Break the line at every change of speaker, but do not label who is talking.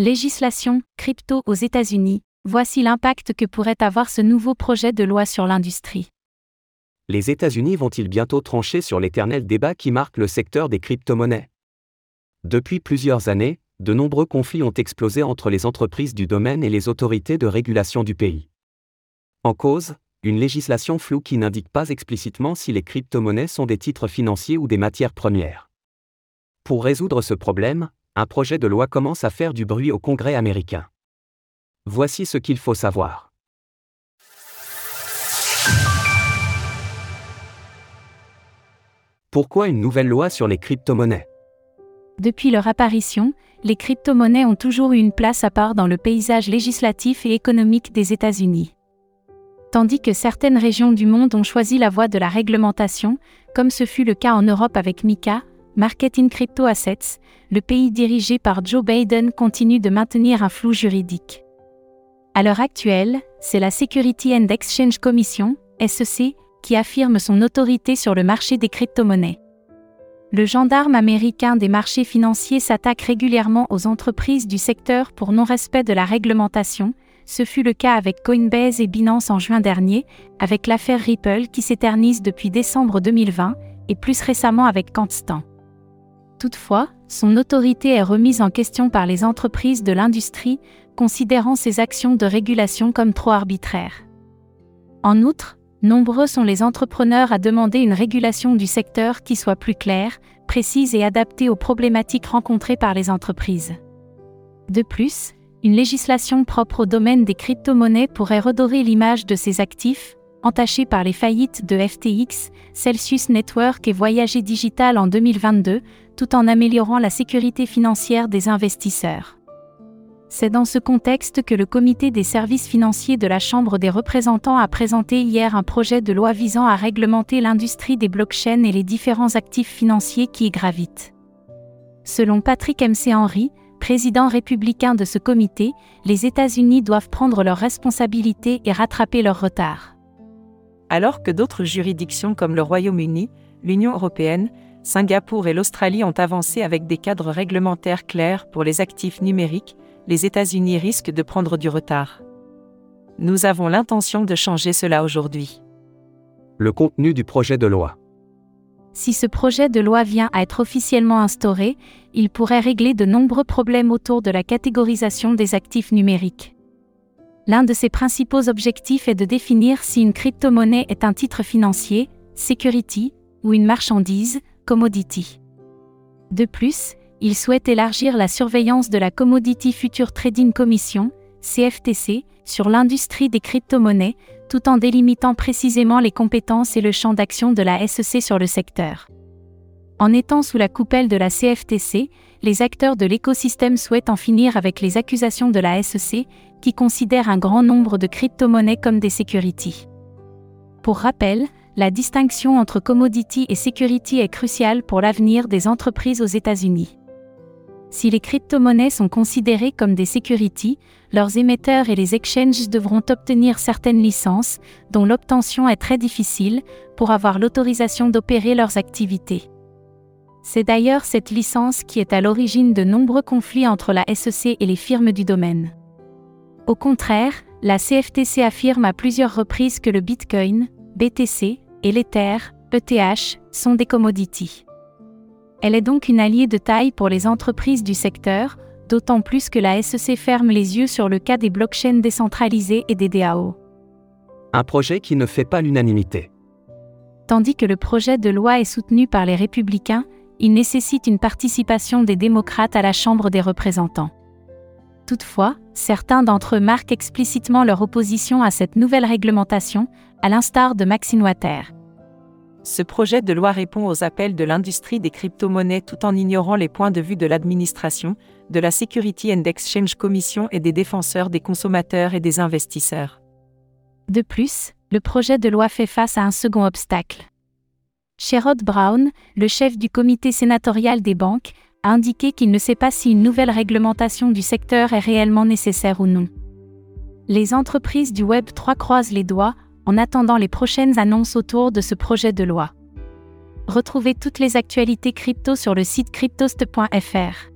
Législation, crypto aux États-Unis, voici l'impact que pourrait avoir ce nouveau projet de loi sur l'industrie.
Les États-Unis vont-ils bientôt trancher sur l'éternel débat qui marque le secteur des crypto-monnaies? Depuis plusieurs années, de nombreux conflits ont explosé entre les entreprises du domaine et les autorités de régulation du pays. En cause, une législation floue qui n'indique pas explicitement si les crypto-monnaies sont des titres financiers ou des matières premières. Pour résoudre ce problème, un projet de loi commence à faire du bruit au Congrès américain. Voici ce qu'il faut savoir. Pourquoi une nouvelle loi sur les crypto-monnaies?
Depuis leur apparition, les crypto-monnaies ont toujours eu une place à part dans le paysage législatif et économique des États-Unis. Tandis que certaines régions du monde ont choisi la voie de la réglementation, comme ce fut le cas en Europe avec MICA, Market in Crypto Assets, le pays dirigé par Joe Biden continue de maintenir un flou juridique. À l'heure actuelle, c'est la Security and Exchange Commission, SEC, qui affirme son autorité sur le marché des crypto-monnaies. Le gendarme américain des marchés financiers s'attaque régulièrement aux entreprises du secteur pour non-respect de la réglementation, ce fut le cas avec Coinbase et Binance en juin dernier, avec l'affaire Ripple qui s'éternise depuis décembre 2020, et plus récemment avec Constant. Toutefois, son autorité est remise en question par les entreprises de l'industrie, considérant ses actions de régulation comme trop arbitraires. En outre, nombreux sont les entrepreneurs à demander une régulation du secteur qui soit plus claire, précise et adaptée aux problématiques rencontrées par les entreprises. De plus, une législation propre au domaine des crypto-monnaies pourrait redorer l'image de ces actifs, entachés par les faillites de FTX, Celsius Network et Voyager Digital en 2022, tout en améliorant la sécurité financière des investisseurs. C'est dans ce contexte que le Comité des services financiers de la Chambre des représentants a présenté hier un projet de loi visant à réglementer l'industrie des blockchains et les différents actifs financiers qui y gravitent. Selon Patrick MC Henry, président républicain de ce comité, les États-Unis doivent prendre leurs responsabilités et rattraper leur retard.
Alors que d'autres juridictions comme le Royaume-Uni, l'Union européenne, Singapour et l'Australie ont avancé avec des cadres réglementaires clairs pour les actifs numériques, les États-Unis risquent de prendre du retard. Nous avons l'intention de changer cela aujourd'hui.
Le contenu du projet de loi.
Si ce projet de loi vient à être officiellement instauré, il pourrait régler de nombreux problèmes autour de la catégorisation des actifs numériques. L'un de ses principaux objectifs est de définir si une crypto-monnaie est un titre financier, security, ou une marchandise, commodity. De plus, il souhaite élargir la surveillance de la Commodity Future Trading Commission, CFTC, sur l'industrie des crypto-monnaies, tout en délimitant précisément les compétences et le champ d'action de la SEC sur le secteur. En étant sous la coupelle de la CFTC, les acteurs de l'écosystème souhaitent en finir avec les accusations de la SEC, qui considère un grand nombre de crypto-monnaies comme des securities. Pour rappel, la distinction entre commodity et security est cruciale pour l'avenir des entreprises aux États-Unis. Si les crypto-monnaies sont considérées comme des securities, leurs émetteurs et les exchanges devront obtenir certaines licences, dont l'obtention est très difficile, pour avoir l'autorisation d'opérer leurs activités. C'est d'ailleurs cette licence qui est à l'origine de nombreux conflits entre la SEC et les firmes du domaine. Au contraire, la CFTC affirme à plusieurs reprises que le Bitcoin, BTC, et l'Ether, ETH, sont des commodities. Elle est donc une alliée de taille pour les entreprises du secteur, d'autant plus que la SEC ferme les yeux sur le cas des blockchains décentralisées et des DAO.
Un projet qui ne fait pas l'unanimité.
Tandis que le projet de loi est soutenu par les républicains, il nécessite une participation des démocrates à la Chambre des représentants. Toutefois, certains d'entre eux marquent explicitement leur opposition à cette nouvelle réglementation, à l'instar de Maxine Water.
Ce projet de loi répond aux appels de l'industrie des crypto-monnaies tout en ignorant les points de vue de l'administration, de la Security and Exchange Commission et des défenseurs des consommateurs et des investisseurs.
De plus, le projet de loi fait face à un second obstacle. Sherrod Brown, le chef du comité sénatorial des banques, a indiqué qu'il ne sait pas si une nouvelle réglementation du secteur est réellement nécessaire ou non. Les entreprises du Web 3 croisent les doigts en attendant les prochaines annonces autour de ce projet de loi. Retrouvez toutes les actualités crypto sur le site cryptost.fr.